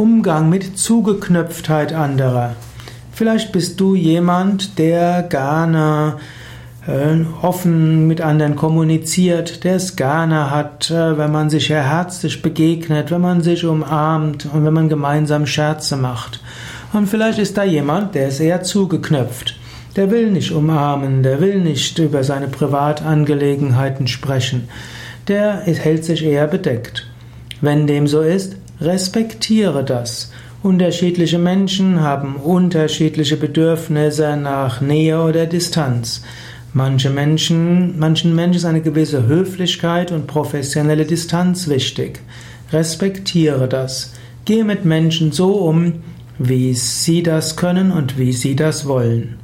Umgang mit Zugeknöpftheit anderer. Vielleicht bist du jemand, der gerne äh, offen mit anderen kommuniziert, der es gerne hat, äh, wenn man sich herzlich begegnet, wenn man sich umarmt und wenn man gemeinsam Scherze macht. Und vielleicht ist da jemand, der ist eher zugeknöpft. Der will nicht umarmen, der will nicht über seine Privatangelegenheiten sprechen. Der hält sich eher bedeckt. Wenn dem so ist, respektiere das. Unterschiedliche Menschen haben unterschiedliche Bedürfnisse nach Nähe oder Distanz. Manche Menschen, manchen Menschen ist eine gewisse Höflichkeit und professionelle Distanz wichtig. Respektiere das. Gehe mit Menschen so um, wie sie das können und wie sie das wollen.